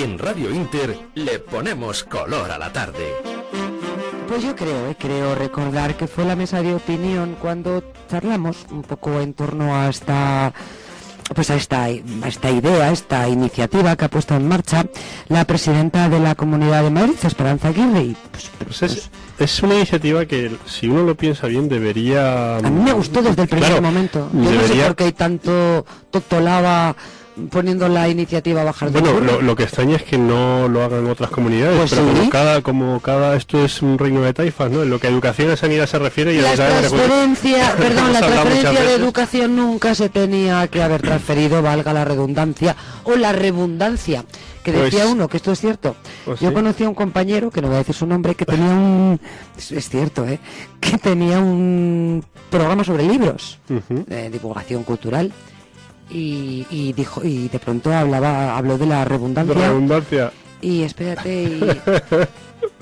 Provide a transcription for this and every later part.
En Radio Inter le ponemos color a la tarde. Pues yo creo, eh, creo recordar que fue la mesa de opinión cuando charlamos un poco en torno a esta pues a esta, a esta idea, a esta iniciativa que ha puesto en marcha la presidenta de la Comunidad de Madrid, Esperanza Aguirre. Y, pues, Pues es, es una iniciativa que, si uno lo piensa bien, debería... a mí me gustó desde el primer Claro, momento. Yo no sé por qué hay tanto totolaba poniendo la iniciativa a bajar de Bueno, lo, lo que extraña es que no lo hagan otras comunidades, Pues pero sí. como cada, como cada esto es un reino de taifas, ¿no? En lo que a educación y sanidad se refiere y La transferencia, perdón, la transferencia de educación nunca se tenía que haber transferido, valga la redundancia, o la redundancia, que Pues- decía uno, que esto es cierto. Pues Yo sí. conocí a un compañero, que no voy a decir su nombre, que tenía un, es- cierto, ¿eh? que tenía un programa sobre libros, de divulgación cultural, y, y dijo, y de pronto hablaba, habló de la redundancia, redundancia. y espérate, y,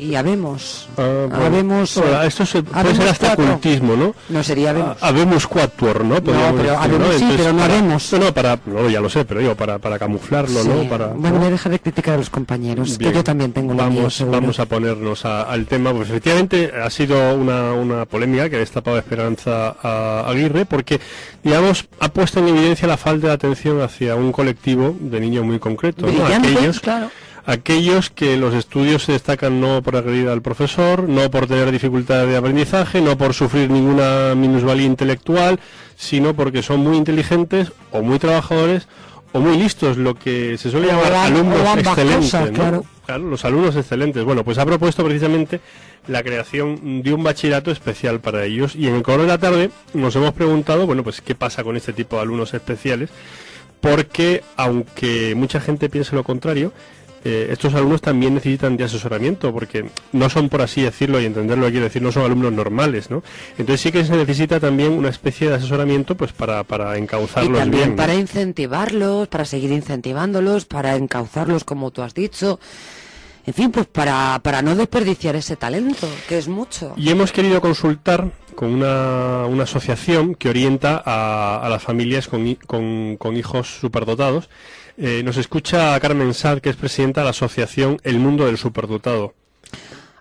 y habemos, Ah, bueno. habemos, Bueno, esto se- puede habemos ser hasta cuatro. cultismo, ¿no? no sería habemos. Ah, Habemos quatuor, ¿no? Podríamos pero decir, habemos sí, pero no para- habemos. No, no, para, no, ya lo sé, pero digo, para, para camuflarlo, Sí. ¿no? Para, Bueno, voy a dejar de criticar a los compañeros, Bien. que yo también tengo la vamos, vamos a ponernos a- al tema, pues efectivamente ha sido una, una polémica que ha destapado Esperanza a Aguirre, porque, digamos, ha puesto en evidencia la falta de atención hacia un colectivo de niños muy concreto, ¿no? Aquellos, claro. Aquellos que los estudios se destacan no por agredir al profesor, no por tener dificultades de aprendizaje, no por sufrir ninguna minusvalía intelectual, sino porque son muy inteligentes o muy trabajadores o muy listos, lo que se suele llamar am- alumnos excelentes. ¿no? claro. Claro, los alumnos excelentes. Bueno, pues ha propuesto precisamente la creación de un bachillerato especial para ellos y en el coro de la tarde nos hemos preguntado, bueno, pues qué pasa con este tipo de alumnos especiales, porque aunque mucha gente piense lo contrario, eh, estos alumnos también necesitan de asesoramiento, porque no son, por así decirlo y entenderlo, quiero decir, no son alumnos normales, ¿no? Entonces sí que se necesita también una especie de asesoramiento, pues para, para Y encauzarlos también bien. ¿no? para incentivarlos, para seguir incentivándolos, para encauzarlos, como tú has dicho. En fin, pues para, para no desperdiciar ese talento, que es mucho. Y hemos querido consultar con una, una asociación que orienta a, a las familias con, con- con hijos superdotados. Eh, nos escucha Carmen Sad, que es presidenta de la asociación El Mundo del Superdotado.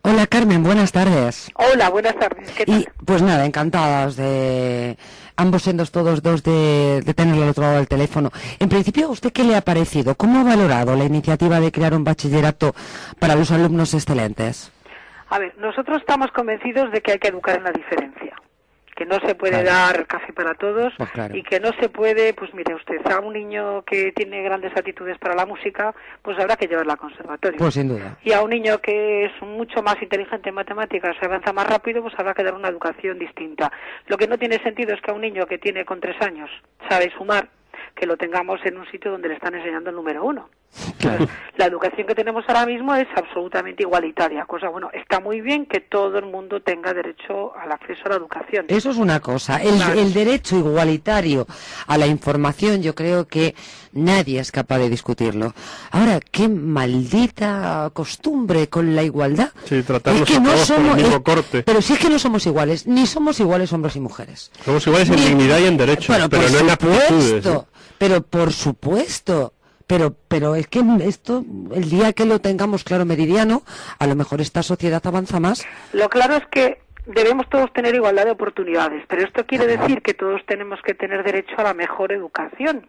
Hola Carmen, buenas tardes. Hola, buenas tardes. ¿Qué tal? Y pues nada, encantadas de ambos siendo todos dos de, de tenerlo al otro lado del teléfono. En principio, ¿a usted qué le ha parecido? ¿Cómo ha valorado la iniciativa de crear un bachillerato para los alumnos excelentes? A ver, nosotros estamos convencidos de que hay que educar en la diferencia. Que no se puede Claro. dar café para todos Pues claro. y que no se puede, pues mire usted, a un niño que tiene grandes actitudes para la música, pues habrá que llevarla al conservatorio. Pues sin duda. y a un niño que es mucho más inteligente en matemáticas, se avanza más rápido, pues habrá que dar una educación distinta. Lo que no tiene sentido es que a un niño que tiene con tres años sabe sumar, que lo tengamos en un sitio donde le están enseñando el número uno. Claro. La educación que tenemos ahora mismo es absolutamente igualitaria, cosa bueno, está muy bien que todo el mundo tenga derecho al acceso a la educación. Eso es una cosa. El, Claro. el derecho igualitario a la información, yo creo que nadie es capaz de discutirlo. Ahora, qué maldita costumbre con la igualdad. Sí, tratarnos Es que a no todos el somos, mismo es- corte. Pero si es que no somos iguales, ni somos iguales hombres y mujeres. Somos iguales en Ni- dignidad y en derechos, Bueno, pero por no en aptitudes. supuesto, ¿eh? Pero por supuesto. Pero, pero es que esto, el día que lo tengamos claro meridiano, a lo mejor esta sociedad avanza más. Lo claro es que debemos todos tener igualdad de oportunidades, pero esto quiere decir que todos tenemos que tener derecho a la mejor educación.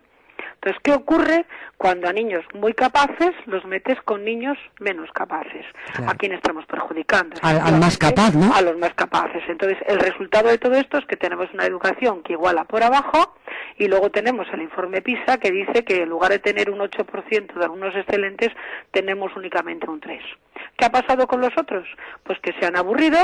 Entonces, ¿qué ocurre cuando a niños muy capaces los metes con niños menos capaces? Claro. ¿A quién estamos perjudicando? Al- al más capaz, ¿no? A los más capaces. Entonces, el resultado de todo esto es que tenemos una educación que iguala por abajo y luego tenemos el informe PISA que dice que en lugar de tener un 8% de alumnos excelentes, tenemos únicamente un 3%. ¿Qué ha pasado con los otros? Pues que se han aburrido,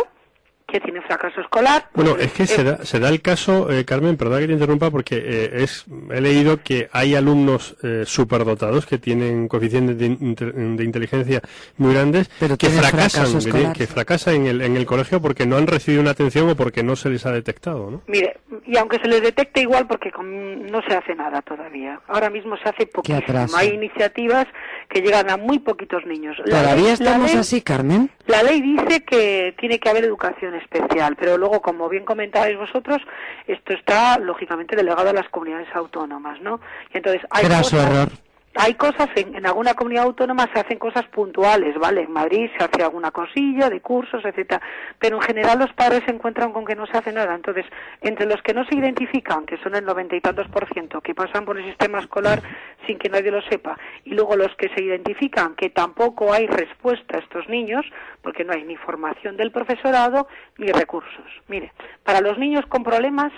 que tienen fracaso escolar. Bueno, es que Eh, se da, se da el caso, eh, Carmen, perdón que te interrumpa, porque eh, es, he leído que hay alumnos eh, superdotados que tienen coeficientes de, inter- de inteligencia muy grandes Pero que fracasan, fracaso que, escolar. que fracasan en el, en el colegio porque no han recibido una atención o porque no se les ha detectado, ¿no? Mire, y aunque se les detecte igual, porque con- no se hace nada todavía. Ahora mismo se hace poquísimo. Hay iniciativas que llegan a muy poquitos niños. ¿Todavía la estamos así, Carmen? La ley dice que tiene que haber educación especial, pero luego, como bien comentabais vosotros, esto está lógicamente delegado a las comunidades autónomas, ¿no? Y entonces hay Graso cosas- error. Hay cosas, en, en, alguna comunidad autónoma se hacen cosas puntuales, ¿vale? En Madrid se hace alguna cosilla de cursos, etcétera, pero en general los padres se encuentran con que no se hace nada. Entonces, entre los que no se identifican, que son el noventa y tantos por ciento, que pasan por el sistema escolar sin que nadie lo sepa, y luego los que se identifican que tampoco hay respuesta a estos niños, porque no hay ni formación del profesorado ni recursos. Mire, para los niños con problemas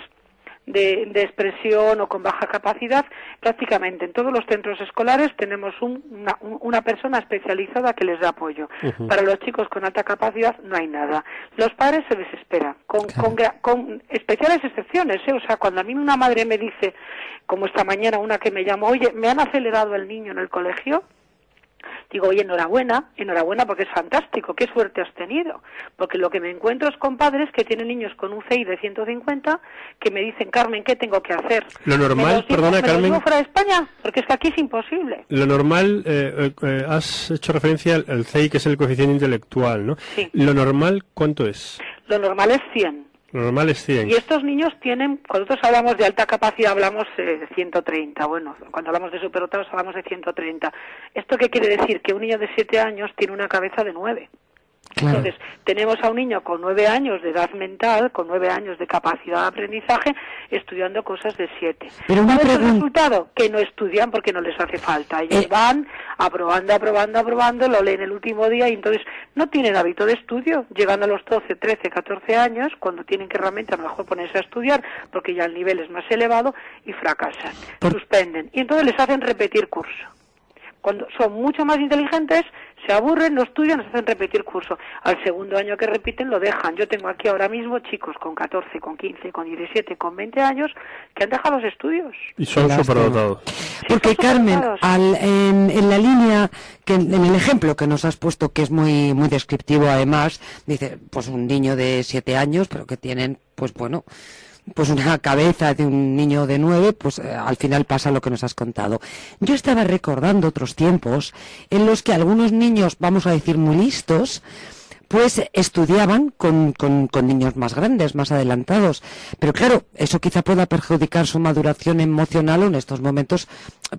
de, expresión o con baja capacidad, prácticamente en todos los centros escolares tenemos una, persona especializada que les da apoyo. Para los chicos con alta capacidad no hay nada. Los padres se desesperan, con, con, especiales excepciones. ¿eh? O sea, cuando a mí una madre me dice, como esta mañana una que me llamó, oye, me han acelerado el niño en el colegio, Digo, oye, enhorabuena, enhorabuena porque es fantástico, qué suerte has tenido. Porque lo que me encuentro es con padres que tienen niños con un CI de 150 que me dicen, Carmen, ¿qué tengo que hacer? Lo normal, perdona, Carmen. fuera de España? Porque es que aquí es imposible. Lo normal, eh, eh, eh, has hecho referencia al, CI, que es el coeficiente intelectual, ¿no? Sí. Lo normal, ¿cuánto es? Lo normal es 100. Lo normal es 100. Y estos niños tienen, cuando nosotros hablamos de alta capacidad, hablamos de 130. Bueno, cuando hablamos de superdotados hablamos de 130. ¿Esto qué quiere decir? Que un niño de 7 años tiene una cabeza de 9. Entonces, tenemos a un niño con nueve años de edad mental, con nueve años de capacidad de aprendizaje, estudiando cosas de siete. Pero ¿Cuál es el resultado? Que no estudian porque no les hace falta. Ellos Eh. van aprobando, aprobando, aprobando, lo leen el último día y entonces no tienen hábito de estudio. Llegando a los 12, 13, 14 años, cuando tienen que realmente a lo mejor ponerse a estudiar, porque ya el nivel es más elevado, y fracasan, Por- suspenden. Y entonces les hacen repetir curso cuando son mucho más inteligentes, se aburren, no estudian, se hacen repetir curso. Al segundo año que repiten lo dejan. Yo tengo aquí ahora mismo chicos con 14, con 15, con 17, con 20 años que han dejado los estudios. Y son superdotados. Porque son Carmen, al, en, en la línea, que en el ejemplo que nos has puesto, que es muy muy descriptivo además, dice, pues un niño de siete años, pero que tienen, pues bueno, pues una cabeza de un niño de nueve, pues eh, al final pasa lo que nos has contado. Yo estaba recordando otros tiempos en los que algunos niños, vamos a decir muy listos, pues estudiaban con, con, con niños más grandes, más adelantados. Pero claro, eso quizá pueda perjudicar su maduración emocional o en estos momentos,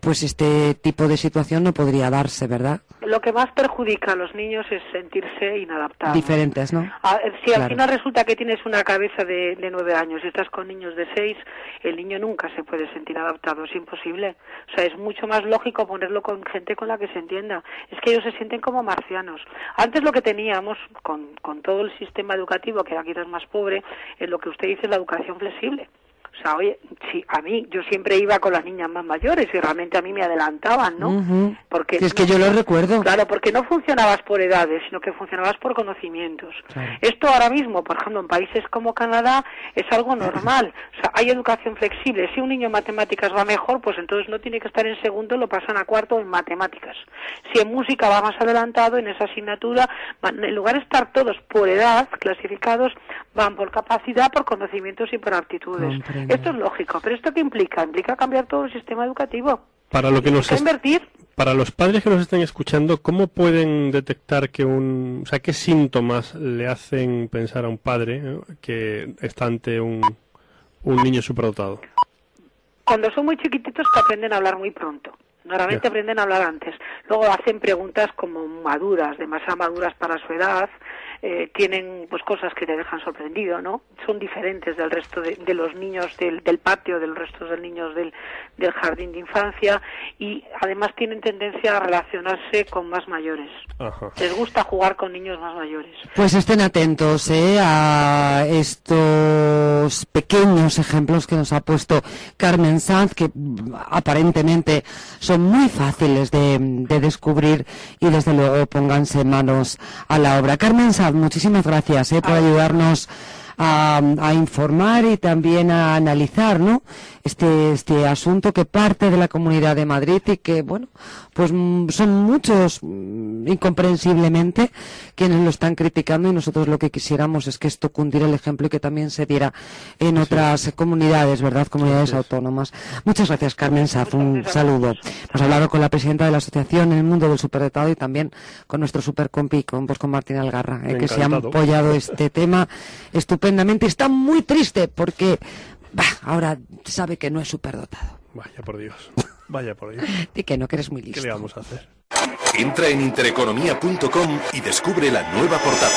pues este tipo de situación no podría darse, ¿verdad? Lo que más perjudica a los niños es sentirse inadaptados. Diferentes, ¿no? Ah, eh, Si al final resulta que tienes una cabeza de, de nueve años y estás con niños de seis, el niño nunca se puede sentir adaptado, es imposible. O sea, es mucho más lógico ponerlo con gente con la que se entienda. Es que ellos se sienten como marcianos. Antes lo que teníamos con, con todo el sistema educativo, que aquí es más pobre, es lo que usted dice, la educación flexible. O sea, oye, sí, a mí, yo siempre iba con las niñas más mayores y realmente a mí me adelantaban, ¿no? Porque Si es que yo lo recuerdo. Claro, porque no funcionabas por edades, sino que funcionabas por conocimientos. Claro. Esto ahora mismo, por ejemplo, en países como Canadá, es algo normal. O sea, hay educación flexible. Si un niño en matemáticas va mejor, pues entonces no tiene que estar en segundo, lo pasan a cuarto en matemáticas. Si en música va más adelantado, en esa asignatura, van- en lugar de estar todos por edad clasificados, van por capacidad, por conocimientos y por aptitudes. Comprendo. Esto es lógico. ¿Pero esto qué implica? Implica cambiar todo el sistema educativo. Para lo que nos invertir. para los padres que nos estén escuchando, ¿cómo pueden detectar que un, o sea, qué síntomas le hacen pensar a un padre ¿no? que está ante un, un niño superdotado? cuando son muy chiquititos te aprenden a hablar muy pronto. Normalmente aprenden a hablar antes. Luego hacen preguntas como maduras, demasiado maduras para su edad. Eh, tienen pues cosas que te dejan sorprendido, ¿no? Son diferentes del resto de, de los niños del, del patio, del resto de los niños del, del jardín de infancia y además tienen tendencia a relacionarse con más mayores. Ajá. Les gusta jugar con niños más mayores. Pues estén atentos ¿eh? a estos pequeños ejemplos que nos ha puesto Carmen Sanz, que mm, aparentemente son muy fáciles de, de descubrir y desde luego pónganse manos a la obra. Carmen Sanz, muchísimas gracias ¿eh? por ayudarnos a, a informar y también a analizar ¿no? Este, este asunto que parte de la Comunidad de Madrid y que, bueno, pues mm, son muchos, mm, incomprensiblemente, quienes lo están criticando y nosotros lo que quisiéramos es que esto cundiera el ejemplo y que también se diera en otras comunidades, ¿verdad? Comunidades autónomas. Muchas gracias, Carmen Saf. Un saludo. Hemos hablado con la presidenta de la Asociación en el Mundo del Superdotado y también con nuestro supercompi, con, pues, con Martín Algarra, eh, que se han apoyado este tema estupendamente. Está muy triste porque bah, ahora sabe que no es superdotado. Vaya por Dios. Vaya por ello. Di que no, que eres muy listo. ¿Qué le vamos a hacer? Entra en intereconomía.com y descubre la nueva portada.